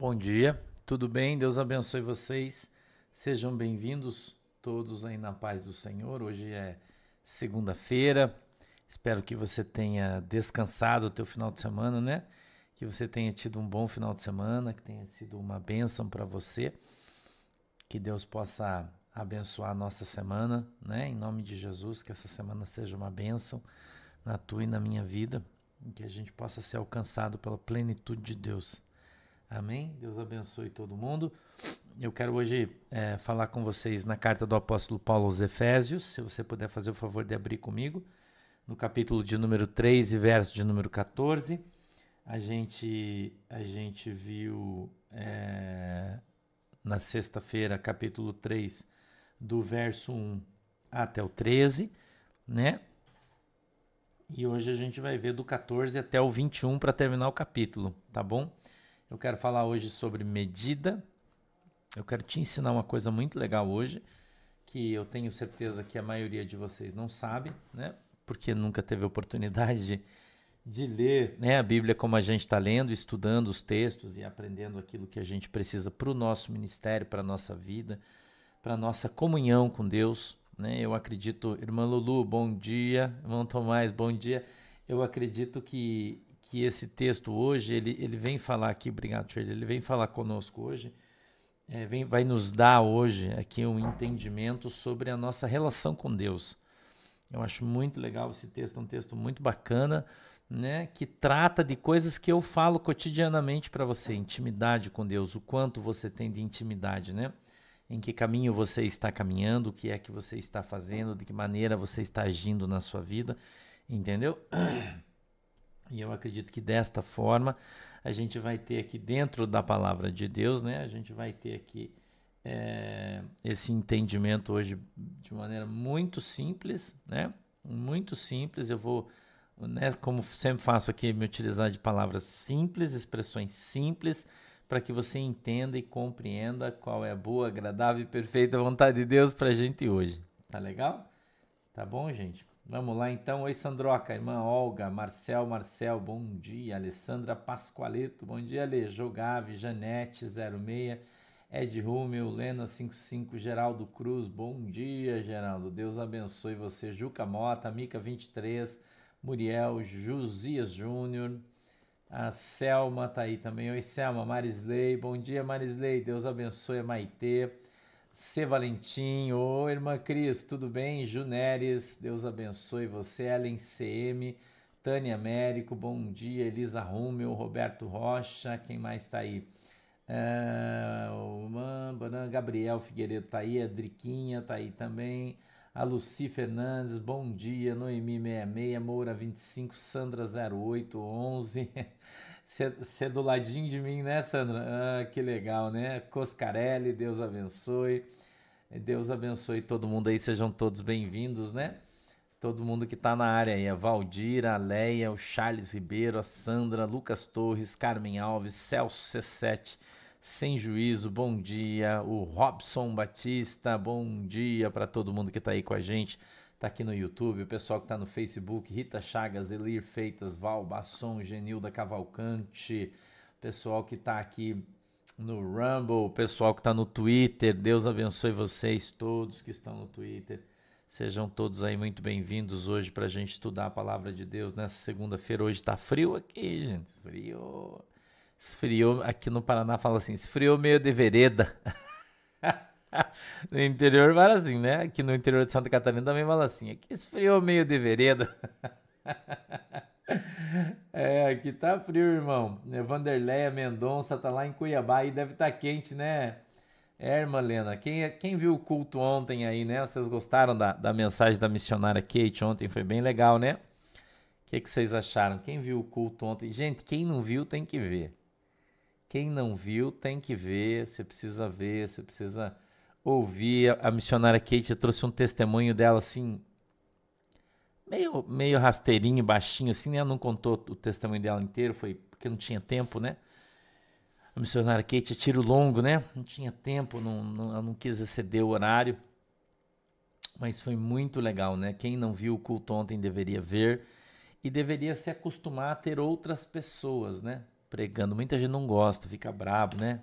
Bom dia, tudo bem? Deus abençoe vocês. Sejam bem-vindos todos aí na paz do Senhor. Hoje é segunda-feira. Espero que você tenha descansado o teu final de semana, né? Que você tenha tido um bom final de semana, que tenha sido uma bênção para você. Que Deus possa abençoar a nossa semana, né? Em nome de Jesus, que essa semana seja uma bênção na tua e na minha vida, que a gente possa ser alcançado pela plenitude de Deus. Amém? Deus abençoe todo mundo. Eu quero hoje é, falar com vocês na carta do apóstolo Paulo aos Efésios. Se você puder fazer o favor de abrir comigo, no capítulo de número 3 e verso de número 14. A gente, a gente viu é, na sexta-feira, capítulo 3, do verso 1 até o 13, né? E hoje a gente vai ver do 14 até o 21 para terminar o capítulo, tá bom? Eu quero falar hoje sobre medida. Eu quero te ensinar uma coisa muito legal hoje, que eu tenho certeza que a maioria de vocês não sabe, né? Porque nunca teve oportunidade de, de ler né, a Bíblia como a gente está lendo, estudando os textos e aprendendo aquilo que a gente precisa para o nosso ministério, para a nossa vida, para a nossa comunhão com Deus. Né? Eu acredito, irmã Lulu, bom dia, irmão Tomás, bom dia. Eu acredito que que esse texto hoje, ele, ele vem falar aqui, obrigado, Shirley, ele vem falar conosco hoje, é, vem, vai nos dar hoje aqui um entendimento sobre a nossa relação com Deus. Eu acho muito legal esse texto, é um texto muito bacana, né, que trata de coisas que eu falo cotidianamente para você, intimidade com Deus, o quanto você tem de intimidade, né? Em que caminho você está caminhando, o que é que você está fazendo, de que maneira você está agindo na sua vida, entendeu? E eu acredito que desta forma a gente vai ter aqui dentro da palavra de Deus, né? A gente vai ter aqui é, esse entendimento hoje de maneira muito simples, né? Muito simples. Eu vou, né? Como sempre faço aqui, me utilizar de palavras simples, expressões simples, para que você entenda e compreenda qual é a boa, agradável e perfeita vontade de Deus para a gente hoje. Tá legal? Tá bom, gente? Vamos lá então. Oi, Sandroca, irmã Olga, Marcel, Marcel, bom dia. Alessandra Pascoaleto, bom dia, Ale. Jogave, Janete, 06, Ed Rúmel, Lena 55, Geraldo Cruz, bom dia, Geraldo. Deus abençoe você. Juca Mota, Mica 23, Muriel, Josias Júnior, a Selma tá aí também. Oi, Selma, Marisley, bom dia, Marisley. Deus abençoe a Maitê. C. Valentim, oi irmã Cris, tudo bem? Juneres, Deus abençoe você. Ellen CM, Tânia Américo, bom dia. Elisa Rúmel, Roberto Rocha, quem mais está aí? Uh, Gabriel Figueiredo está aí, a Driquinha está aí também. A Luci Fernandes, bom dia. Noemi 66, Moura 25, Sandra 0811. Você é do ladinho de mim, né, Sandra? Ah, que legal, né? Coscarelli, Deus abençoe. Deus abençoe todo mundo aí, sejam todos bem-vindos, né? Todo mundo que está na área aí, a Valdira, a Leia, o Charles Ribeiro, a Sandra, Lucas Torres, Carmen Alves, Celso C7, Sem Juízo, bom dia. O Robson Batista, bom dia para todo mundo que está aí com a gente tá aqui no YouTube, o pessoal que tá no Facebook, Rita Chagas, Elir Feitas, Val Basson, Genilda Cavalcante, pessoal que tá aqui no Rumble, pessoal que tá no Twitter, Deus abençoe vocês todos que estão no Twitter. Sejam todos aí muito bem-vindos hoje para a gente estudar a palavra de Deus nessa segunda-feira. Hoje está frio aqui, gente. Frio. Esfriou. Aqui no Paraná fala assim: esfriou meio de vereda. no interior fala assim, né? Aqui no interior de Santa Catarina também fala assim. Aqui esfriou meio de vereda. é, aqui tá frio, irmão. Vanderleia Mendonça tá lá em Cuiabá e deve estar tá quente, né? É, irmã Lena, quem, quem viu o culto ontem aí, né? Vocês gostaram da, da mensagem da missionária Kate ontem? Foi bem legal, né? O que, que vocês acharam? Quem viu o culto ontem? Gente, quem não viu tem que ver. Quem não viu tem que ver. Você precisa ver, você precisa ouvi a, missionária Kate trouxe um testemunho dela assim, meio, meio rasteirinho, baixinho, assim, né? Ela não contou o testemunho dela inteiro, foi porque não tinha tempo, né? A missionária Kate é tiro longo, né? Não tinha tempo, não, não, ela não quis exceder o horário. Mas foi muito legal, né? Quem não viu o culto ontem deveria ver e deveria se acostumar a ter outras pessoas, né? pregando. Muita gente não gosta, fica brabo, né?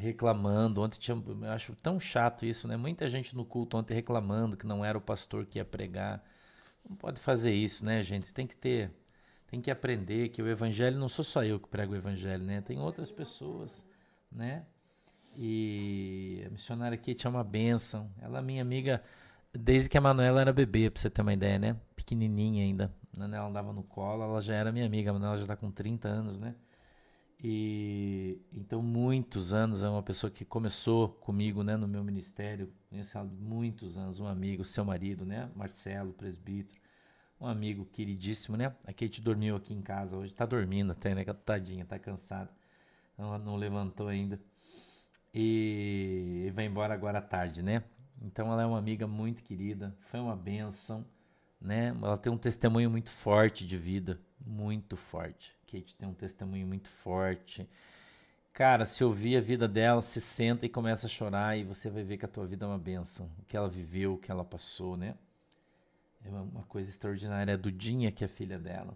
Reclamando. Ontem tinha, eu acho tão chato isso, né? Muita gente no culto ontem reclamando que não era o pastor que ia pregar. Não pode fazer isso, né, gente? Tem que ter, tem que aprender que o evangelho não sou só eu que prego o evangelho, né? Tem outras pessoas, né? E a missionária Kate é uma bênção. Ela é minha amiga desde que a Manuela era bebê, pra você ter uma ideia, né? Pequenininha ainda. Ela andava no colo, ela já era minha amiga. A Manuela já tá com 30 anos, né? E então, muitos anos, é uma pessoa que começou comigo né, no meu ministério, conheço ela muitos anos, um amigo, seu marido, né? Marcelo, presbítero, um amigo queridíssimo, né? A Kate dormiu aqui em casa hoje, tá dormindo até, né? Tadinha, tá cansada. Ela não levantou ainda e vai embora agora à tarde, né? Então ela é uma amiga muito querida, foi uma benção, né? Ela tem um testemunho muito forte de vida, muito forte. Kate tem um testemunho muito forte. Cara, se ouvir a vida dela, se senta e começa a chorar e você vai ver que a tua vida é uma benção. O que ela viveu, o que ela passou, né? É uma coisa extraordinária. É a Dudinha, que é filha dela,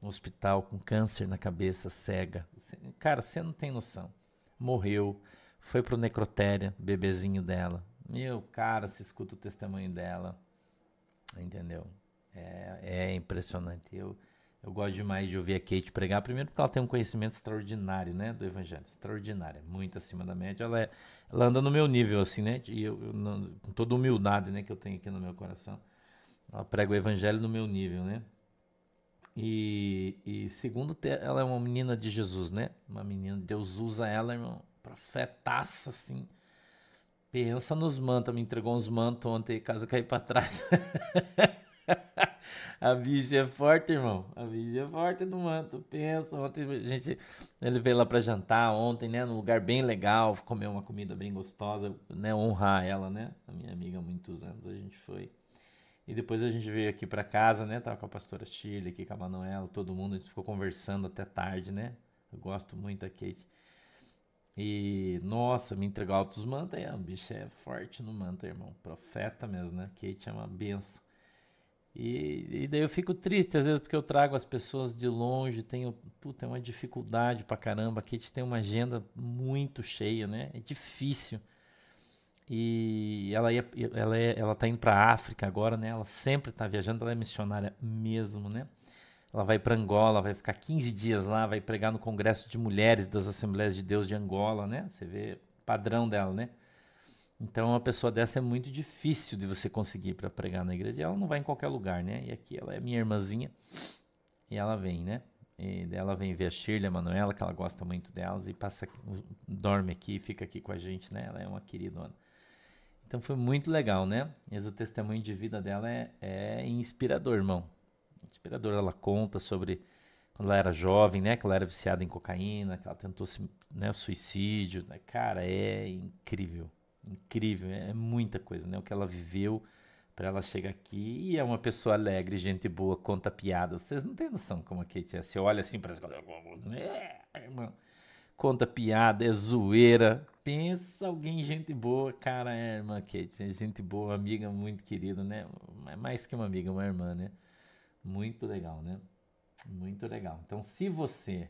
no hospital com câncer na cabeça, cega. Cara, você não tem noção. Morreu foi pro necrotério, bebezinho dela. Meu, cara, se escuta o testemunho dela. Entendeu? É, é impressionante. Eu, eu gosto demais de ouvir a Kate pregar. Primeiro porque ela tem um conhecimento extraordinário, né? Do evangelho. Extraordinário. Muito acima da média. Ela, é, ela anda no meu nível, assim, né? E eu, eu não, com toda humildade, né? Que eu tenho aqui no meu coração. Ela prega o evangelho no meu nível, né? E, e segundo, ela é uma menina de Jesus, né? Uma menina, Deus usa ela, irmão, profetaça, assim. Pensa nos mantos, me entregou uns mantos ontem, casa caiu pra trás. a bicha é forte, irmão. A bicha é forte no manto. Pensa, ontem a gente, ele veio lá para jantar ontem, né, num lugar bem legal, comer uma comida bem gostosa, né, honrar ela, né, a minha amiga há muitos anos a gente foi. E depois a gente veio aqui para casa, né, tava com a pastora Chile aqui com a Manuela, todo mundo, a gente ficou conversando até tarde, né. Eu gosto muito da Kate. E, nossa, me entregou altos mantos aí, a bicha é forte no manto, irmão. Profeta mesmo, né? Kate é uma benção. E, e, daí eu fico triste, às vezes, porque eu trago as pessoas de longe, tenho, puta, é uma dificuldade pra caramba. A Kate tem uma agenda muito cheia, né? É difícil. E ela, ia, ela, é, ela tá indo pra África agora, né? Ela sempre tá viajando, ela é missionária mesmo, né? Ela vai para Angola, vai ficar 15 dias lá, vai pregar no Congresso de Mulheres das Assembleias de Deus de Angola, né? Você vê padrão dela, né? Então, uma pessoa dessa é muito difícil de você conseguir para pregar na igreja. Ela não vai em qualquer lugar, né? E aqui ela é minha irmãzinha e ela vem, né? E ela vem ver a Shirley, a Manuela, que ela gosta muito delas, e passa, dorme aqui, fica aqui com a gente, né? Ela é uma queridona. Então foi muito legal, né? E o testemunho de vida dela é, é inspirador, irmão inspiradora. Ela conta sobre quando ela era jovem, né? Que ela era viciada em cocaína, que ela tentou né, suicídio. Cara, é incrível. Incrível. É, muita coisa, né? O que ela viveu para ela chegar aqui. E é uma pessoa alegre, gente boa, conta piada. Vocês não têm noção como a Kate é. Você olha assim para é, irmão. Conta piada, é zoeira. Pensa alguém, gente boa, cara, é irmã Kate, gente boa, amiga muito querida, né? Mais que uma amiga, uma irmã, né? Muito legal, né? Muito legal. Então, se você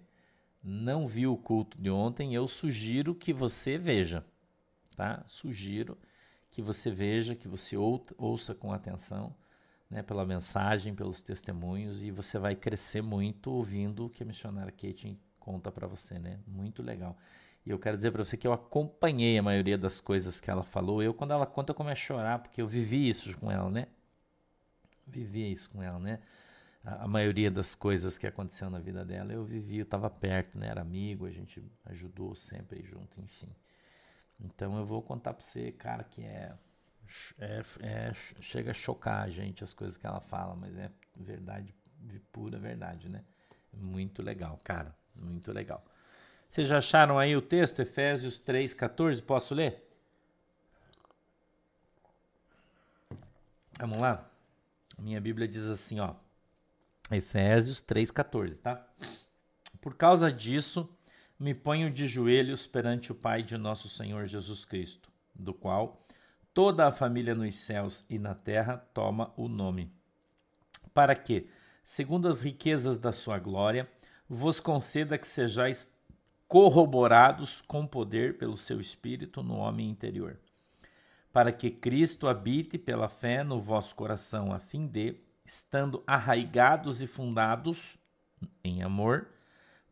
não viu o culto de ontem, eu sugiro que você veja, tá? Sugiro que você veja, que você ouça com atenção, né, pela mensagem, pelos testemunhos e você vai crescer muito ouvindo o que a missionária Kate conta para você, né? Muito legal. E eu quero dizer para você que eu acompanhei a maioria das coisas que ela falou. Eu quando ela conta eu começo a chorar porque eu vivi isso com ela, né? Vivi isso com ela, né? a, a, maioria das coisas que aconteceu na vida dela eu vivi, eu estava perto, né? Era amigo, a gente ajudou sempre junto, enfim. Então eu vou contar para você, cara, que é, é, é, chega a chocar a gente as coisas que ela fala, mas é verdade, pura verdade, né? Muito legal, cara, muito legal. Vocês já acharam aí o texto, Efésios 3,14? Posso ler? Vamos lá? Minha Bíblia diz assim, ó. Efésios 3,14, tá? Por causa disso, me ponho de joelhos perante o Pai de nosso Senhor Jesus Cristo, do qual toda a família nos céus e na terra toma o nome, para que, segundo as riquezas da sua glória, vos conceda que sejais corroborados com poder pelo seu Espírito no homem interior, para que Cristo habite pela fé no vosso coração, a fim de, estando arraigados e fundados em amor,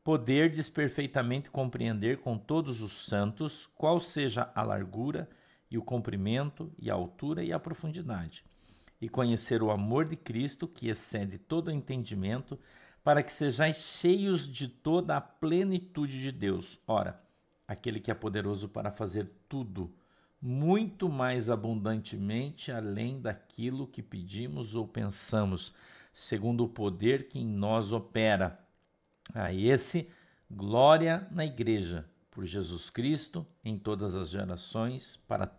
poderdes perfeitamente compreender com todos os santos qual seja a largura e o comprimento e a altura e a profundidade, e conhecer o amor de Cristo que excede todo entendimento, para que sejais cheios de toda a plenitude de Deus. Ora, aquele que é poderoso para fazer tudo, muito mais abundantemente além daquilo que pedimos ou pensamos, segundo o poder que em nós opera. A esse, glória na Igreja, por Jesus Cristo, em todas as gerações, para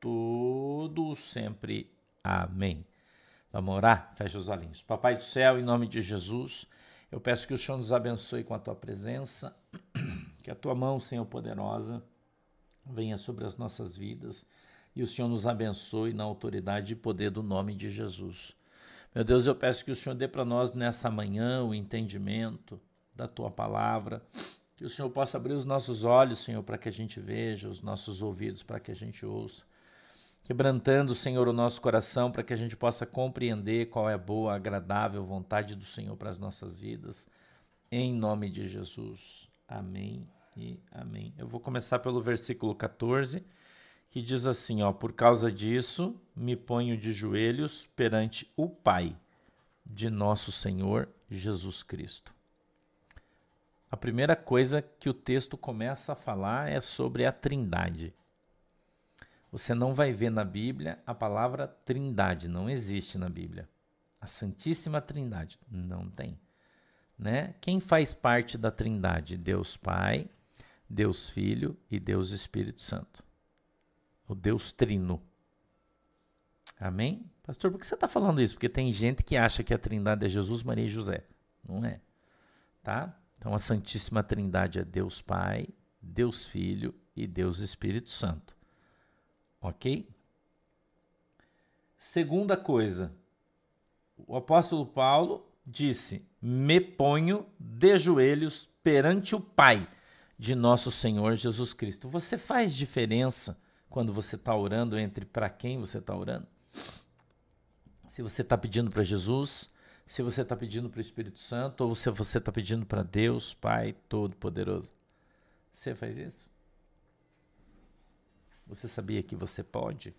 todos sempre. Amém. Vamos orar? Fecha os olhinhos. Papai do céu, em nome de Jesus, eu peço que o Senhor nos abençoe com a tua presença, que a tua mão, Senhor poderosa, venha sobre as nossas vidas e o Senhor nos abençoe na autoridade e poder do nome de Jesus. Meu Deus, eu peço que o Senhor dê para nós nessa manhã o entendimento da tua palavra, que o Senhor possa abrir os nossos olhos, Senhor, para que a gente veja, os nossos ouvidos para que a gente ouça. Quebrantando, Senhor, o nosso coração para que a gente possa compreender qual é a boa, agradável vontade do Senhor para as nossas vidas. Em nome de Jesus. Amém e amém. Eu vou começar pelo versículo 14 que diz assim, ó, por causa disso me ponho de joelhos perante o Pai de nosso Senhor Jesus Cristo. A primeira coisa que o texto começa a falar é sobre a Trindade. Você não vai ver na Bíblia a palavra Trindade, não existe na Bíblia. A Santíssima Trindade não tem, né? Quem faz parte da Trindade? Deus Pai, Deus Filho e Deus Espírito Santo o Deus Trino. Amém? Pastor, por que você está falando isso? Porque tem gente que acha que a Trindade é Jesus, Maria e José. Não é. Tá? Então a Santíssima Trindade é Deus Pai, Deus Filho e Deus Espírito Santo. Ok? Segunda coisa, o apóstolo Paulo disse: Me ponho de joelhos perante o Pai de nosso Senhor Jesus Cristo. Você faz diferença quando você está orando entre para quem você está orando. Se você está pedindo para Jesus, se você está pedindo para o Espírito Santo, ou se você está pedindo para Deus, Pai Todo-Poderoso. Você faz isso? Você sabia que você pode?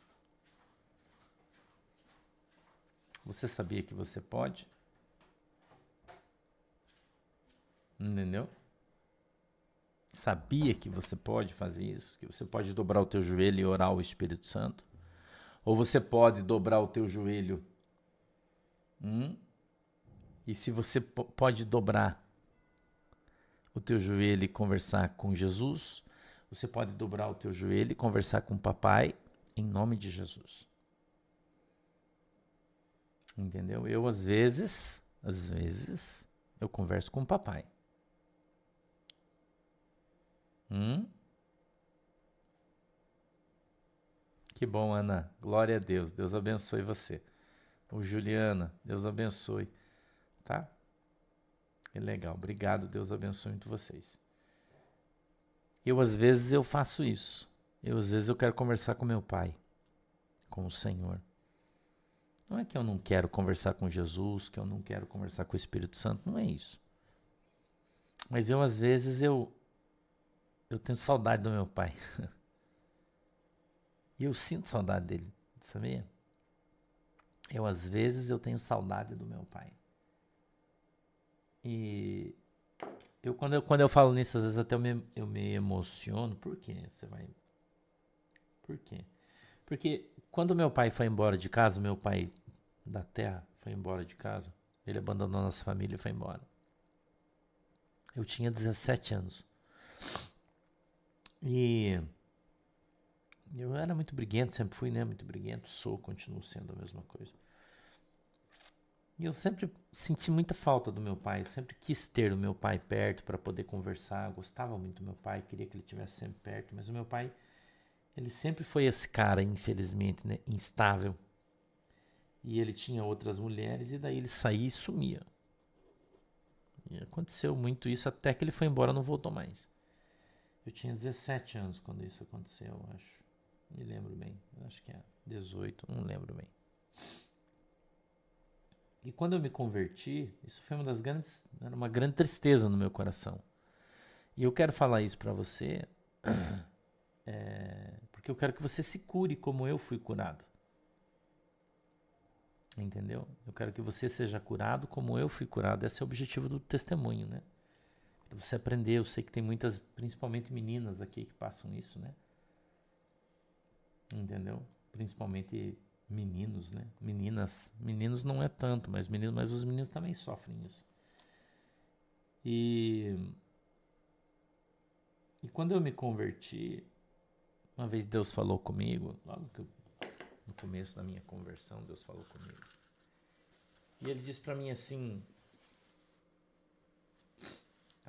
Você sabia que você pode? Entendeu? Sabia que você pode fazer isso? Que você pode dobrar o teu joelho e orar ao Espírito Santo? Ou você pode dobrar o teu joelho? Hum? E se você pode dobrar o teu joelho e conversar com Jesus, você pode dobrar o teu joelho e conversar com o papai em nome de Jesus. Entendeu? Eu às vezes, às vezes, eu converso com o papai. Hum? Que bom, Ana. Glória a Deus. Deus abençoe você. O Juliana, Deus abençoe. Tá? Que legal. Obrigado. Deus abençoe muito vocês. Eu às vezes eu faço isso. Eu às vezes eu quero conversar com meu pai, com o Senhor. Não é que eu não quero conversar com Jesus, que eu não quero conversar com o Espírito Santo, não é isso. Mas eu às vezes eu eu tenho saudade do meu pai. e eu sinto saudade dele, sabia? Eu às vezes eu tenho saudade do meu pai. E eu quando eu, quando eu falo nisso, às vezes até eu me, eu me emociono. Por quê? Você vai. Por quê? Porque quando meu pai foi embora de casa, meu pai da terra foi embora de casa, ele abandonou nossa família e foi embora. Eu tinha 17 anos. E eu era muito briguento, sempre fui, né? Muito briguento, sou, continuo sendo a mesma coisa. E eu sempre senti muita falta do meu pai, eu sempre quis ter o meu pai perto para poder conversar, gostava muito do meu pai, queria que ele estivesse sempre perto, mas o meu pai, ele sempre foi esse cara, infelizmente, né? instável. E ele tinha outras mulheres e daí ele saía e sumia. E aconteceu muito isso até que ele foi embora, não voltou mais. Eu tinha 17 anos quando isso aconteceu, eu acho. Me lembro bem. Acho que é 18, não lembro bem. E quando eu me converti, isso foi uma das grandes, era uma grande tristeza no meu coração. E eu quero falar isso para você, é, porque eu quero que você se cure como eu fui curado. Entendeu? Eu quero que você seja curado como eu fui curado. Esse é o objetivo do testemunho, né? Você aprender. Eu sei que tem muitas, principalmente meninas aqui que passam isso, né? Entendeu? Principalmente meninos, né? Meninas. Meninos não é tanto, mas meninos, mas os meninos também sofrem isso. E e quando eu me converti, uma vez Deus falou comigo, logo que eu, no começo da minha conversão, Deus falou comigo. E ele disse para mim assim: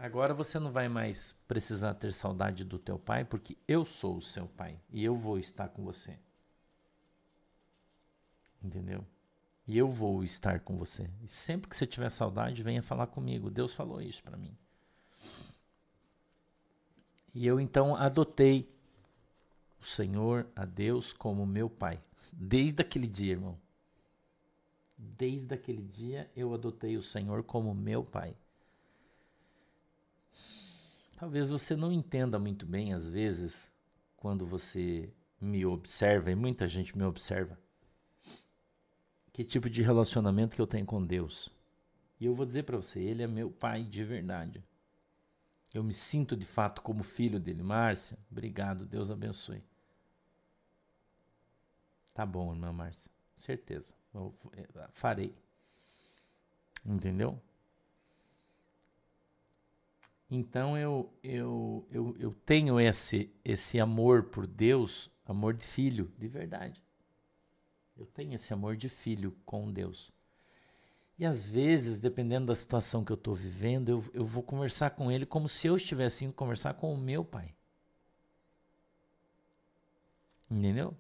Agora você não vai mais precisar ter saudade do teu pai, porque eu sou o seu pai e eu vou estar com você. Entendeu? E eu vou estar com você. E sempre que você tiver saudade, venha falar comigo. Deus falou isso para mim. E eu então adotei o Senhor, a Deus, como meu pai. Desde aquele dia, irmão. Desde aquele dia eu adotei o Senhor como meu pai. Talvez você não entenda muito bem, às vezes, quando você me observa, e muita gente me observa, que tipo de relacionamento que eu tenho com Deus. E eu vou dizer para você, Ele é meu pai de verdade. Eu me sinto de fato como filho dele. Márcia, obrigado, Deus abençoe. Tá bom, irmã Márcia, certeza. Eu farei. Entendeu? Então eu, eu, eu, eu tenho esse, esse amor por Deus, amor de filho, de verdade. Eu tenho esse amor de filho com Deus. E às vezes, dependendo da situação que eu estou vivendo, eu, eu vou conversar com ele como se eu estivesse indo conversar com o meu pai. Entendeu?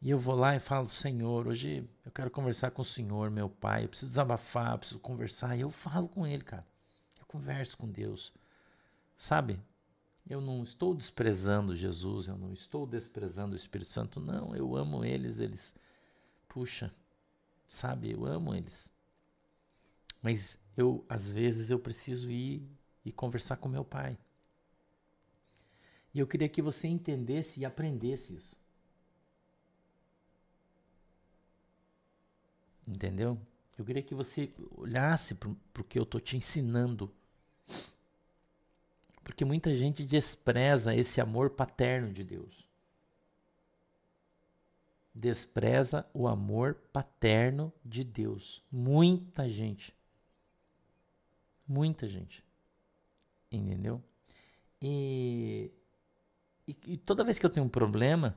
E eu vou lá e falo, Senhor, hoje eu quero conversar com o Senhor, meu pai. Eu preciso desabafar, eu preciso conversar. E eu falo com ele, cara. Eu converso com Deus. Sabe? Eu não estou desprezando Jesus, eu não estou desprezando o Espírito Santo, não. Eu amo eles, eles. Puxa, sabe? Eu amo eles. Mas eu, às vezes, eu preciso ir e conversar com meu pai. E eu queria que você entendesse e aprendesse isso. Entendeu? Eu queria que você olhasse para o que eu estou te ensinando. Porque muita gente despreza esse amor paterno de Deus despreza o amor paterno de Deus. Muita gente. Muita gente. Entendeu? E, e, e, toda vez que eu tenho um problema,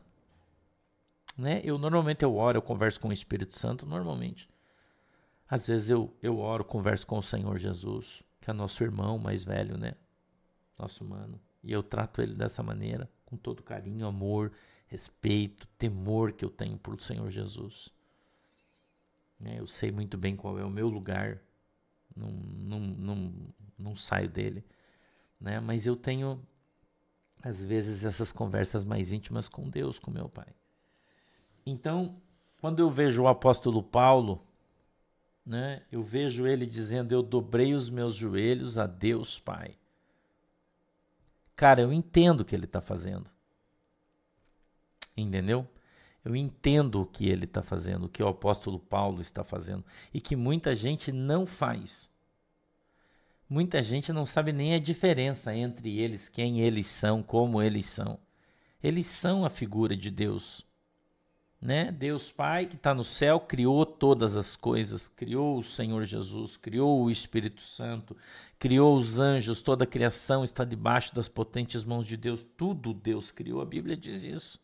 né? Eu normalmente eu oro, eu converso com o Espírito Santo, normalmente. Às vezes eu, eu oro, converso com o Senhor Jesus, que é nosso irmão mais velho, né? Nosso humano. E eu trato ele dessa maneira, com todo carinho, amor respeito, temor que eu tenho por Senhor Jesus. Né, eu sei muito bem qual é o meu lugar, não, não, não, não saio dele. Né? Mas eu tenho, às vezes, essas conversas mais íntimas com Deus, com meu Pai. Então, quando eu vejo o apóstolo Paulo, né, eu vejo ele dizendo: Eu dobrei os meus joelhos a Deus Pai. Cara, eu entendo o que ele está fazendo. Entendeu? Eu entendo o que ele está fazendo, o que o apóstolo Paulo está fazendo e que muita gente não faz. Muita gente não sabe nem a diferença entre eles, quem eles são, como eles são. Eles são a figura de Deus. Né? Deus Pai que está no céu criou todas as coisas, criou o Senhor Jesus, criou o Espírito Santo, criou os anjos, toda a criação está debaixo das potentes mãos de Deus, tudo Deus criou, a Bíblia diz isso.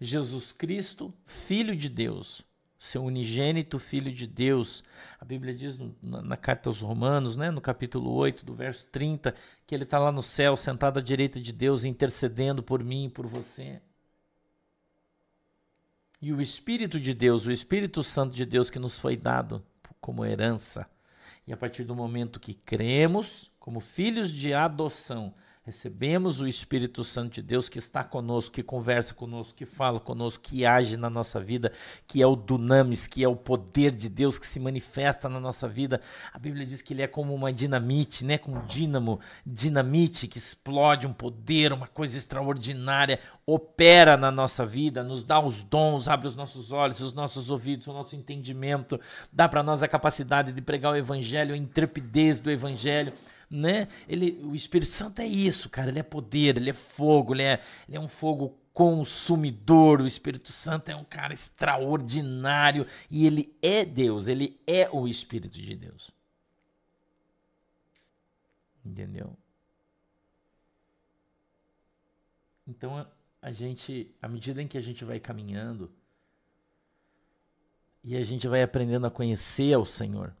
Jesus Cristo, Filho de Deus, seu unigênito Filho de Deus. A Bíblia diz na, na, carta aos Romanos, né, no capítulo 8, do verso 30, que ele está lá no céu, sentado à direita de Deus, intercedendo por mim e por você. E o Espírito de Deus, o Espírito Santo de Deus que nos foi dado como herança. E a partir do momento que cremos, como filhos de adoção, recebemos o Espírito Santo de Deus que está conosco, que conversa conosco, que fala conosco, que age na nossa vida, que é o dunamis, que é o poder de Deus que se manifesta na nossa vida. A Bíblia diz que ele é como uma dinamite, né, como um dínamo, dinamite que explode um poder, uma coisa extraordinária, opera na nossa vida, nos dá os dons, abre os nossos olhos, os nossos ouvidos, o nosso entendimento, dá para nós a capacidade de pregar o evangelho, a intrepidez do evangelho né? Ele, o Espírito Santo é isso, cara. Ele é poder, ele é fogo, ele é, ele é um fogo consumidor. O Espírito Santo é um cara extraordinário e ele é Deus, ele é o Espírito de Deus. Entendeu? Então a gente, à medida em que a gente vai caminhando e a gente vai aprendendo a conhecer ao Senhor,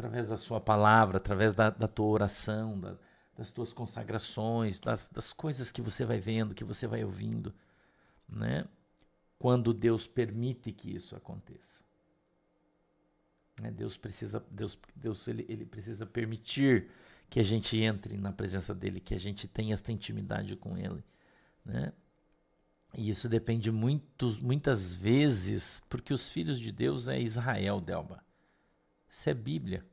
através da sua palavra, através da, da tua oração, da, das tuas consagrações, das, das coisas que você vai vendo, que você vai ouvindo, né? Quando Deus permite que isso aconteça. Né? Deus precisa, Deus, Deus ele, ele precisa permitir que a gente entre na presença dele, que a gente tenha esta intimidade com ele, né? E isso depende muito, muitas vezes, porque os filhos de Deus é Israel, Delba. Isso é Bíblia.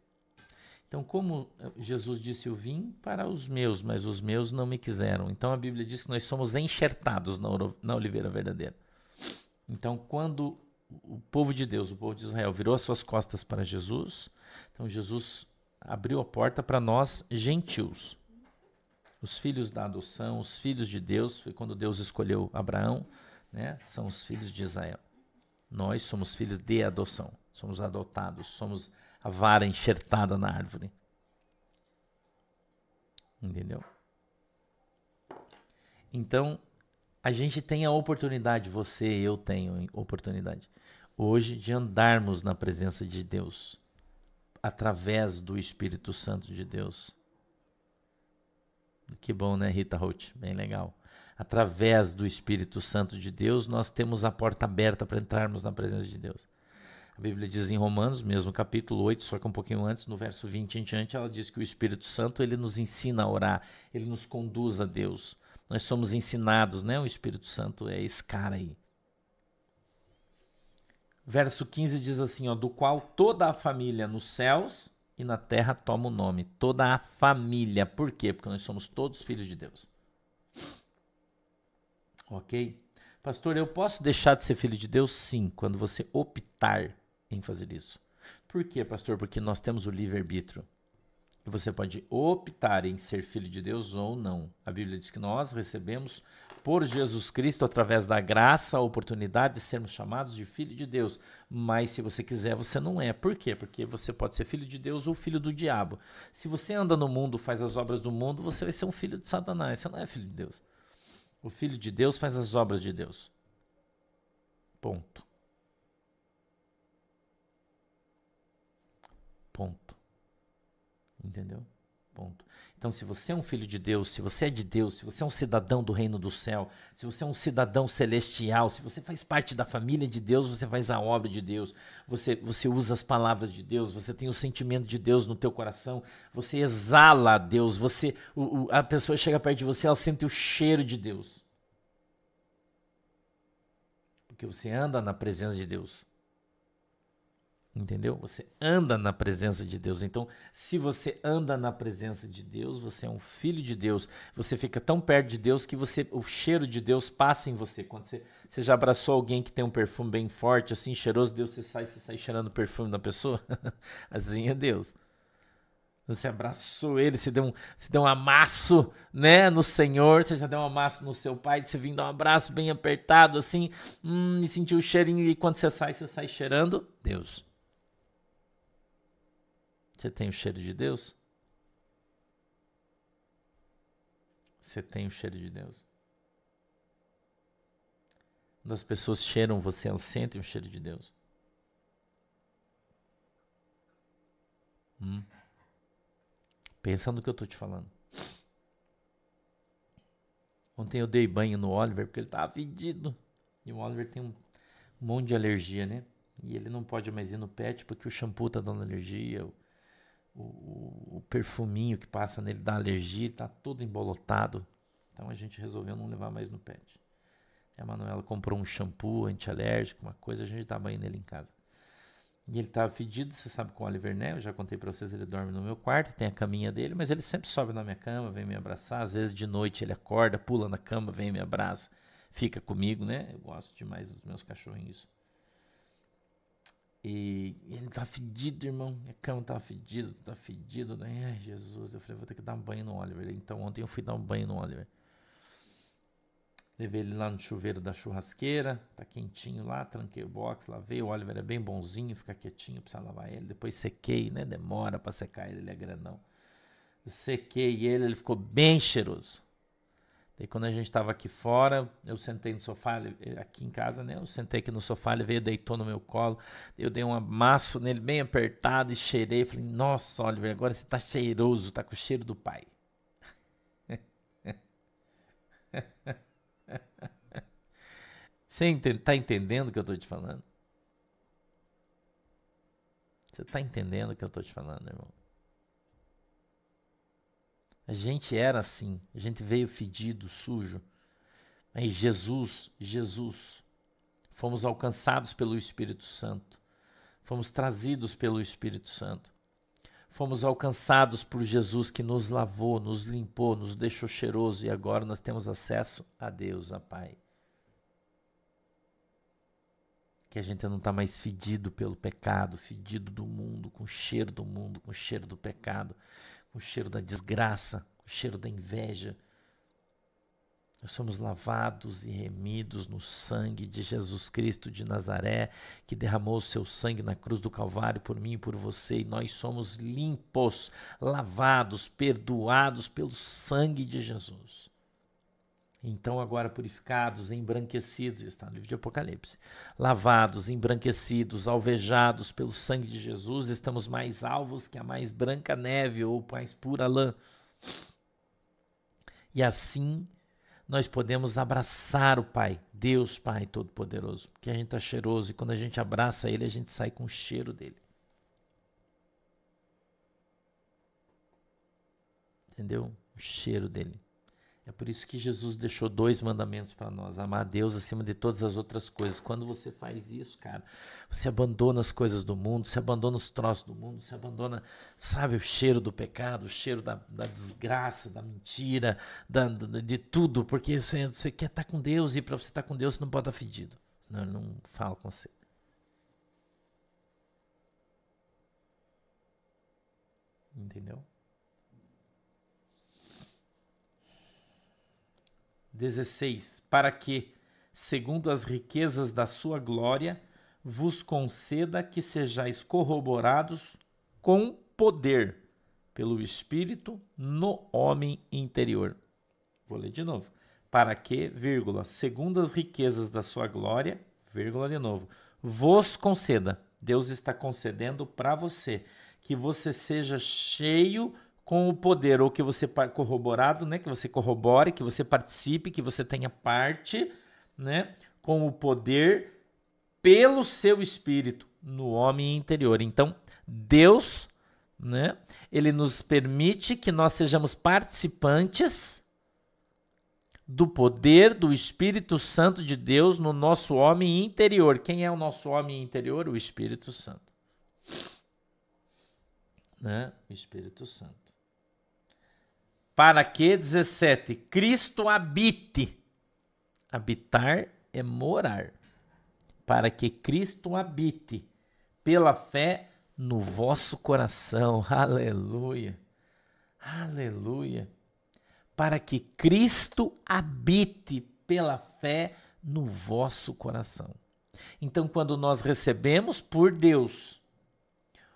Então, como Jesus disse, eu vim para os meus, mas os meus não me quiseram. Então, a Bíblia diz que nós somos enxertados na, oliveira verdadeira. Então, quando o povo de Deus, o povo de Israel, virou as suas costas para Jesus, então Jesus abriu a porta para nós, gentios. Os filhos da adoção, os filhos de Deus, foi quando Deus escolheu Abraão, né? são os filhos de Israel. Nós somos filhos de adoção, somos adotados, somos a vara enxertada na árvore. Entendeu? Então, a gente tem a oportunidade, você e eu tenho oportunidade, hoje de andarmos na presença de Deus, através do Espírito Santo de Deus. Que bom, né, Rita Roth? Bem legal. Através do Espírito Santo de Deus, nós temos a porta aberta para entrarmos na presença de Deus. A Bíblia diz em Romanos, mesmo capítulo 8, só que um pouquinho antes, no verso 20 em diante, ela diz que o Espírito Santo ele nos ensina a orar, ele nos conduz a Deus. Nós somos ensinados, né? O Espírito Santo é esse cara aí. Verso 15 diz assim, ó, do qual toda a família nos céus e na terra toma o nome. Toda a família. Por quê? Porque nós somos todos filhos de Deus. Ok? Pastor, eu posso deixar de ser filho de Deus? Sim, quando você optar em fazer isso. Por quê, pastor? Porque nós temos o livre-arbítrio. Você pode optar em ser filho de Deus ou não. A Bíblia diz que nós recebemos por Jesus Cristo, através da graça, a oportunidade de sermos chamados de filho de Deus. Mas se você quiser, você não é. Por quê? Porque você pode ser filho de Deus ou filho do diabo. Se você anda no mundo, faz as obras do mundo, você vai ser um filho de Satanás. Você não é filho de Deus. O filho de Deus faz as obras de Deus. Ponto. Entendeu? Ponto. Então, se você é um filho de Deus, se você é de Deus, se você é um cidadão do reino do céu, se você é um cidadão celestial, se você faz parte da família de Deus, você faz a obra de Deus, você, você usa as palavras de Deus, você tem o sentimento de Deus no teu coração, você exala a Deus, você, o, o, a pessoa chega perto de você, ela sente o cheiro de Deus. Porque você anda na presença de Deus. Entendeu? Você anda na presença de Deus. Então, se você anda na presença de Deus, você é um filho de Deus. Você fica tão perto de Deus que você, o cheiro de Deus passa em você. Quando você, você já abraçou alguém que tem um perfume bem forte, assim, cheiroso, Deus, você sai, você sai cheirando o perfume da pessoa. assim é Deus. Você abraçou ele, você deu um, você deu um amasso, né, no Senhor, você já deu um amasso no seu pai, você vindo dar um abraço bem apertado, assim, hum, e sentiu o cheirinho, e quando você sai, você sai cheirando Deus. Você tem o cheiro de Deus? Você tem o cheiro de Deus? Quando as pessoas cheiram você, elas sentem o cheiro de Deus. Hum. Pensa no que eu estou te falando. Ontem eu dei banho no Oliver porque ele estava fedido. E o Oliver tem um monte de alergia, né? E ele não pode mais ir no pet porque o shampoo tá dando alergia, o, o, perfuminho que passa nele dá alergia, ele tá todo embolotado. Então a gente resolveu não levar mais no pet. A Manuela comprou um shampoo antialérgico, uma coisa, a gente dá banho nele em casa. E ele estava fedido, você sabe, com o Oliver né? Eu já contei para vocês, ele dorme no meu quarto, tem a caminha dele, mas ele sempre sobe na minha cama, vem me abraçar. Às vezes de noite ele acorda, pula na cama, vem me abraça, fica comigo, né? Eu gosto demais dos meus cachorrinhos. E ele tá fedido, irmão. Minha cama tá fedida, tá fedido. Né? Ai, Jesus. Eu falei, vou ter que dar um banho no Oliver. Então ontem eu fui dar um banho no Oliver. Levei ele lá no chuveiro da churrasqueira, tá quentinho lá, tranquei o box, lavei. O Oliver é bem bonzinho, fica quietinho, precisa lavar ele. Depois sequei, né? Demora para secar ele, ele é grandão. Sequei ele, ele ficou bem cheiroso. Daí quando a gente estava aqui fora, eu sentei no sofá, aqui em casa, né? Eu sentei aqui no sofá, ele veio, deitou no meu colo. Eu dei um amasso nele bem apertado e cheirei. Falei, nossa, Oliver, agora você tá cheiroso, tá com o cheiro do pai. Você está entendendo o que eu estou te falando? Você está entendendo o que eu estou te falando, irmão? A gente era assim, a gente veio fedido, sujo. Mas Jesus, Jesus, fomos alcançados pelo Espírito Santo, fomos trazidos pelo Espírito Santo, fomos alcançados por Jesus que nos lavou, nos limpou, nos deixou cheiroso e agora nós temos acesso a Deus, a Pai. Que a gente não está mais fedido pelo pecado, fedido do mundo, com o cheiro do mundo, com o cheiro do pecado, o cheiro da desgraça, o cheiro da inveja. Nós somos lavados e remidos no sangue de Jesus Cristo de Nazaré, que derramou o seu sangue na cruz do Calvário por mim e por você, e nós somos limpos, lavados, perdoados pelo sangue de Jesus. Então, agora purificados, embranquecidos, está no livro de Apocalipse, lavados, embranquecidos, alvejados pelo sangue de Jesus, estamos mais alvos que a mais branca neve ou mais pura lã. E assim nós podemos abraçar o Pai, Deus Pai Todo-Poderoso, porque a gente está cheiroso e quando a gente abraça Ele, a gente sai com o cheiro dele. Entendeu? O cheiro dele. É por isso que Jesus deixou dois mandamentos para nós: amar a Deus acima de todas as outras coisas. Quando você faz isso, cara, você abandona as coisas do mundo, você abandona os troços do mundo, você abandona, sabe, o cheiro do pecado, o cheiro da, da desgraça, da mentira, da, da, de tudo, porque você, você quer estar tá com Deus e para você estar tá com Deus você não pode estar fedido, senão não fala com você. Entendeu? 16. Para que, segundo as riquezas da sua glória, vos conceda que sejais corroborados com poder pelo Espírito no homem interior. Vou ler de novo. Para que, vírgula, segundo as riquezas da sua glória, vírgula de novo, vos conceda. Deus está concedendo para você que você seja cheio com o poder, ou que você corroborado, né, que você corrobore, que você participe, que você tenha parte, né, com o poder pelo seu espírito no homem interior. Então, Deus, né, ele nos permite que nós sejamos participantes do poder do Espírito Santo de Deus no nosso homem interior. Quem é o nosso homem interior? O Espírito Santo. Né? O Espírito Santo para que 17 Cristo habite. Habitar é morar. Para que Cristo habite pela fé no vosso coração. Aleluia. Aleluia. Para que Cristo habite pela fé no vosso coração. Então, quando nós recebemos por Deus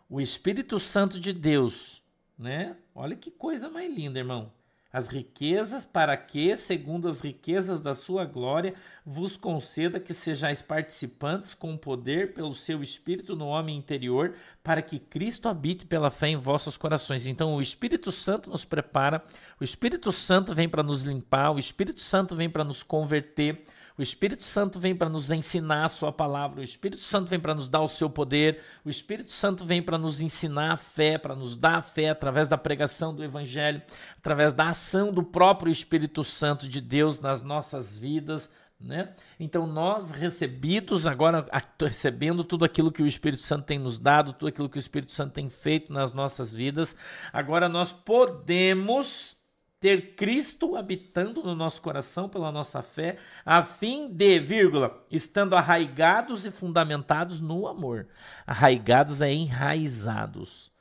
o Espírito Santo de Deus, né? Olha que coisa mais linda, irmão. As riquezas, para que, segundo as riquezas da sua glória, vos conceda que sejais participantes com poder pelo seu Espírito no homem interior, para que Cristo habite pela fé em vossos corações. Então, o Espírito Santo nos prepara, o Espírito Santo vem para nos limpar, o Espírito Santo vem para nos converter, O Espírito Santo vem para nos ensinar a sua palavra, o Espírito Santo vem para nos dar o seu poder, o Espírito Santo vem para nos ensinar a fé, para nos dar a fé através da pregação do Evangelho, através da ação do próprio Espírito Santo de Deus nas nossas vidas. Né? Então, nós recebidos, agora recebendo tudo aquilo que o Espírito Santo tem nos dado, tudo aquilo que o Espírito Santo tem feito nas nossas vidas, agora nós podemos ter Cristo habitando no nosso coração pela nossa fé, a fim de, vírgula, estando arraigados e fundamentados no amor. Arraigados é enraizados.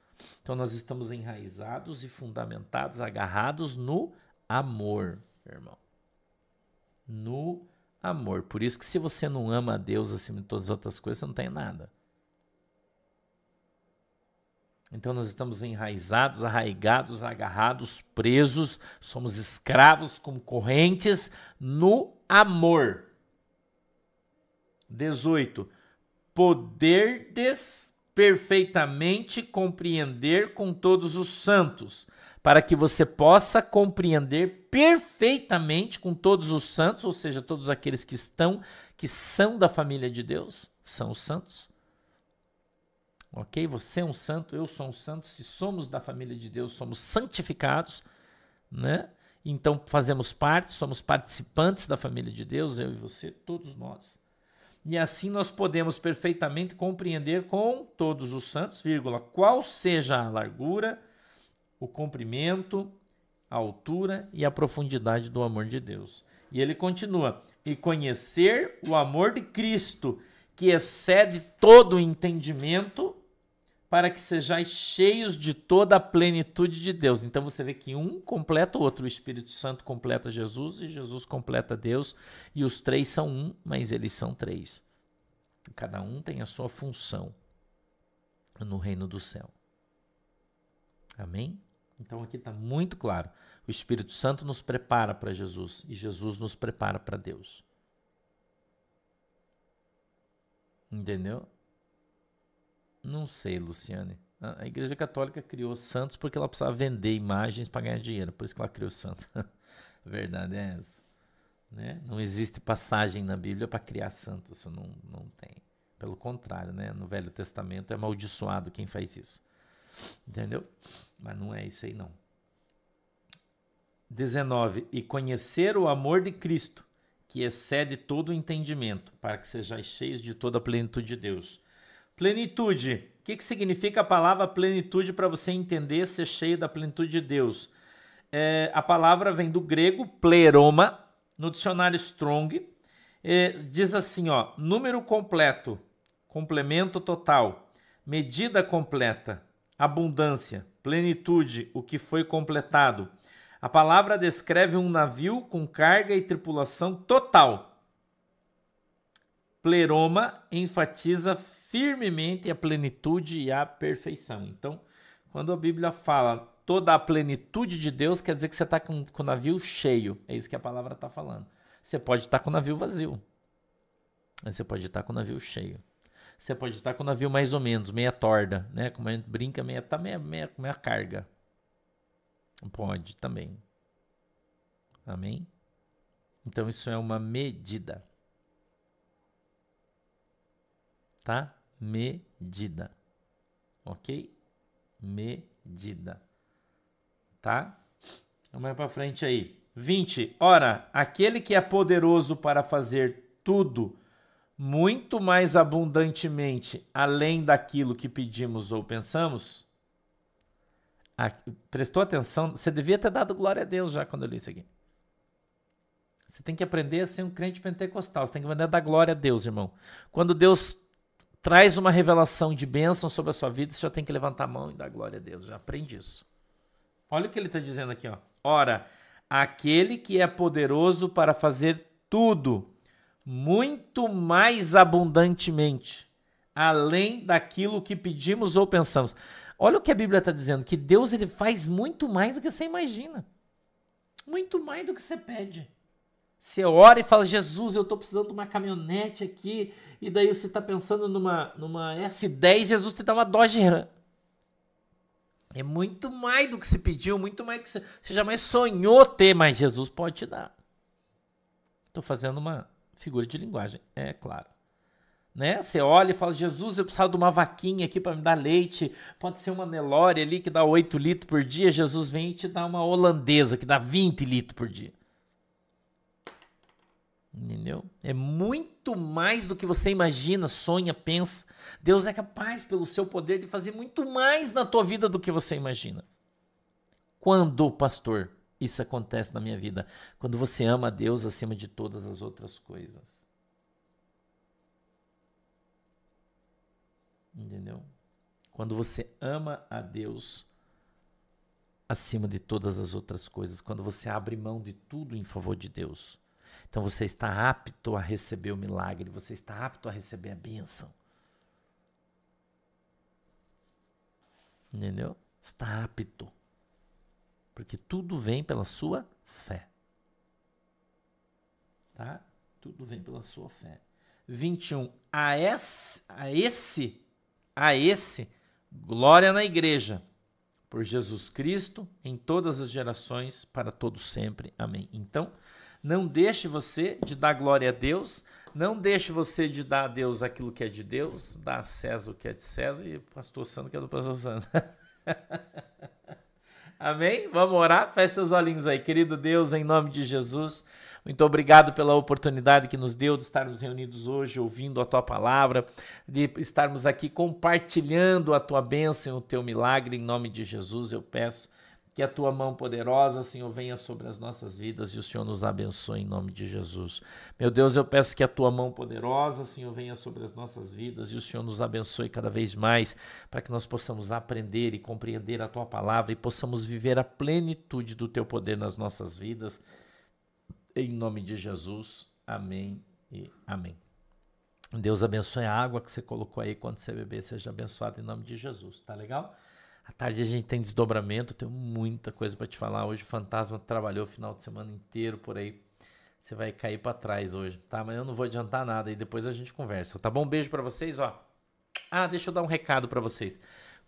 Então nós estamos enraizados e fundamentados, agarrados no amor, irmão. No amor. Por isso que se você não ama a Deus acima de todas as outras coisas, você não tem nada. Então nós estamos enraizados, arraigados, agarrados, presos, somos escravos como correntes no amor. 18. Poderdes perfeitamente compreender com todos os santos, para que você possa compreender perfeitamente com todos os santos, ou seja, todos aqueles que estão, que são da família de Deus, são os santos ok? Você é um santo, eu sou um santo. Se somos da família de Deus, somos santificados, né? Então fazemos parte, somos participantes da família de Deus, eu e você, todos nós. E assim nós podemos perfeitamente compreender com todos os santos, vírgula, qual seja a largura, o comprimento, a altura e a profundidade do amor de Deus. E ele continua: e conhecer o amor de Cristo, que excede todo o entendimento, para que sejais cheios de toda a plenitude de Deus. Então você vê que um completa o outro, o Espírito Santo completa Jesus e Jesus completa Deus, e os três são um, mas eles são três. Cada um tem a sua função no reino do céu. Amém? Então aqui está muito claro. O Espírito Santo nos prepara para Jesus e Jesus nos prepara para Deus. Entendeu? Não sei, Luciane. A Igreja Católica criou santos porque ela precisava vender imagens para ganhar dinheiro. Por isso que ela criou santo. Verdade é essa. Né? Não existe passagem na Bíblia para criar santos. Isso não, não tem. Pelo contrário, né? no Velho Testamento é amaldiçoado quem faz isso. Entendeu? Mas não é isso aí, não. 19. E conhecer o amor de Cristo, que excede todo o entendimento, para que sejais cheios de toda a plenitude de Deus. Plenitude. O que, que significa a palavra plenitude para você entender ser cheio da plenitude de Deus? É, a palavra vem do grego pleroma, no dicionário Strong. É, diz assim: ó, número completo, complemento total, medida completa, abundância, plenitude, o que foi completado. A palavra descreve um navio com carga e tripulação total. Pleroma enfatiza firmemente a plenitude e a perfeição. Então, quando a Bíblia fala toda a plenitude de Deus, quer dizer que você está com, com o navio cheio. É isso que a palavra está falando. Você pode estar tá com o navio vazio. Mas você pode estar tá com o navio cheio. Você pode estar tá com o navio mais ou menos, meia torda, né? Como a gente brinca, meia, tá meia, meia, meia carga. Pode também. Amém? Então isso é uma medida. Tá? Medida. Ok? Medida. Tá? Vamos mais para frente aí. 20. Ora, aquele que é poderoso para fazer tudo muito mais abundantemente além daquilo que pedimos ou pensamos. prestou atenção? Você devia ter dado glória a Deus já quando eu li isso aqui. Você tem que aprender a ser um crente pentecostal. Você tem que aprender a dar glória a Deus, irmão. Quando Deus traz uma revelação de bênção sobre a sua vida, você já tem que levantar a mão e dar glória a Deus. Já aprende isso. Olha o que ele está dizendo aqui. Ó. Ora, aquele que é poderoso para fazer tudo, muito mais abundantemente, além daquilo que pedimos ou pensamos. Olha o que a Bíblia está dizendo, que Deus ele faz muito mais do que você imagina. Muito mais do que você pede. Você ora e fala, Jesus, eu estou precisando de uma caminhonete aqui. E daí você está pensando numa, numa S10, Jesus te dá uma Dodge Ram. É muito mais do que você pediu, muito mais do que você, você jamais sonhou ter, mas Jesus pode te dar. Estou fazendo uma Figura de linguagem, é claro. Né? Você olha e fala, Jesus, eu precisava de uma vaquinha aqui para me dar leite. Pode ser uma Nelore ali que dá 8 litros por dia. Jesus vem e te dá uma holandesa que dá 20 litros por dia. Entendeu? É muito mais do que você imagina, sonha, pensa. Deus é capaz, pelo seu poder, de fazer muito mais na tua vida do que você imagina. Quando, pastor, isso acontece na minha vida? Quando você ama a Deus acima de todas as outras coisas. Entendeu? Quando você ama a Deus acima de todas as outras coisas, quando você abre mão de tudo em favor de Deus. Então você está apto a receber o milagre, você está apto a receber a bênção. Entendeu? Está apto. Porque tudo vem pela sua fé. Tá? Tudo vem pela sua fé. 21. A esse, a esse, a esse, glória na igreja, por Jesus Cristo, em todas as gerações, para todos sempre. Amém. Então, não deixe você de dar glória a Deus, não deixe você de dar a Deus aquilo que é de Deus, dá a César o que é de César e pastor Sandro que é do pastor Sandro. Amém? Vamos orar? Feche seus olhinhos aí. Querido Deus, em nome de Jesus, muito obrigado pela oportunidade que nos deu de estarmos reunidos hoje, ouvindo a tua palavra, de estarmos aqui compartilhando a tua bênção, o teu milagre. Em nome de Jesus, eu peço que a tua mão poderosa, Senhor, venha sobre as nossas vidas e o Senhor nos abençoe em nome de Jesus. Meu Deus, eu peço que a tua mão poderosa, Senhor, venha sobre as nossas vidas e o Senhor nos abençoe cada vez mais, para que nós possamos aprender e compreender a tua palavra e possamos viver a plenitude do teu poder nas nossas vidas. Em nome de Jesus. Amém e amém. Deus abençoe a água que você colocou aí quando você beber, seja abençoado em nome de Jesus. Tá legal? À tarde a gente tem desdobramento, tenho muita coisa para te falar. Hoje o Fantasma trabalhou o final de semana inteiro por aí. Você vai cair para trás hoje, tá? Mas eu não vou adiantar nada e depois a gente conversa, tá bom? Beijo para vocês, ó. Ah, deixa eu dar um recado para vocês.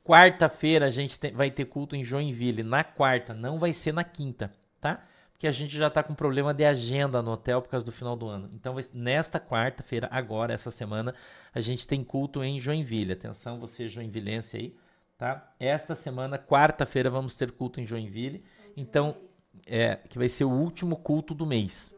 Quarta-feira a gente tem, vai ter culto em Joinville. Na quarta, não vai ser na quinta, tá? Porque a gente já tá com problema de agenda no hotel por causa do final do ano. Então, nesta quarta-feira, agora, essa semana, a gente tem culto em Joinville. Atenção, você joinvilense aí tá? Esta semana, quarta-feira, vamos ter culto em Joinville. Então, é, que vai ser o último culto do mês,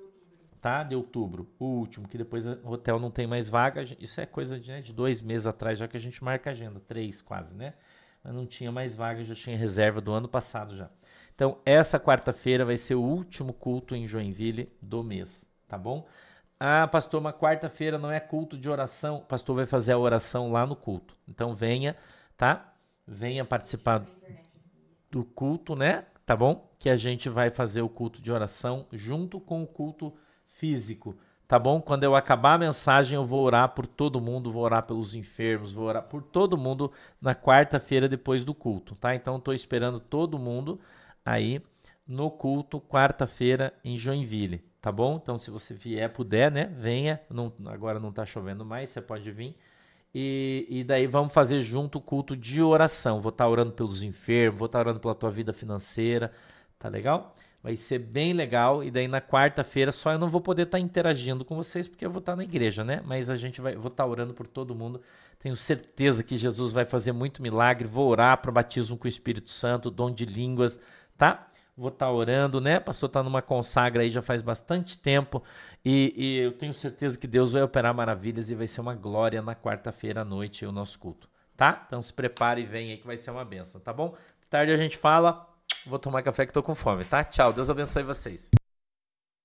tá? De outubro, o último, que depois o hotel não tem mais vaga. Isso é coisa de, né, de dois meses atrás, já que a gente marca a agenda, três quase, né? Mas não tinha mais vaga, já tinha reserva do ano passado já. Então, essa quarta-feira vai ser o último culto em Joinville do mês, tá bom? Ah, pastor, uma quarta-feira não é culto de oração. O pastor vai fazer a oração lá no culto. Então, venha, tá? Venha participar do culto, né? Tá bom? Que a gente vai fazer o culto de oração junto com o culto físico, tá bom? Quando eu acabar a mensagem, eu vou orar por todo mundo, vou orar pelos enfermos, vou orar por todo mundo na quarta-feira depois do culto, tá? Então estou esperando todo mundo aí no culto quarta-feira em Joinville, tá bom? Então se você vier, puder, né? Venha. Não, agora não tá chovendo mais, você pode vir e, e daí vamos fazer junto o culto de oração. Vou estar tá orando pelos enfermos, vou estar tá orando pela tua vida financeira. Tá legal? Vai ser bem legal. E daí na quarta-feira só eu não vou poder estar tá interagindo com vocês porque eu vou estar na igreja, né? Mas a gente vai, vou estar orando por todo mundo. Tenho certeza que Jesus vai fazer muito milagre. Vou orar para batismo com o Espírito Santo, dom de línguas, tá? Vou estar tá orando, né? Pastor está numa consagra aí já faz bastante tempo e, e, eu tenho certeza que Deus vai operar maravilhas e vai ser uma glória na quarta-feira à noite o nosso culto, tá? Então se prepare e vem aí que vai ser uma benção, tá bom? Tarde a gente fala. Vou tomar café que estou com fome, tá? Tchau, Deus abençoe vocês.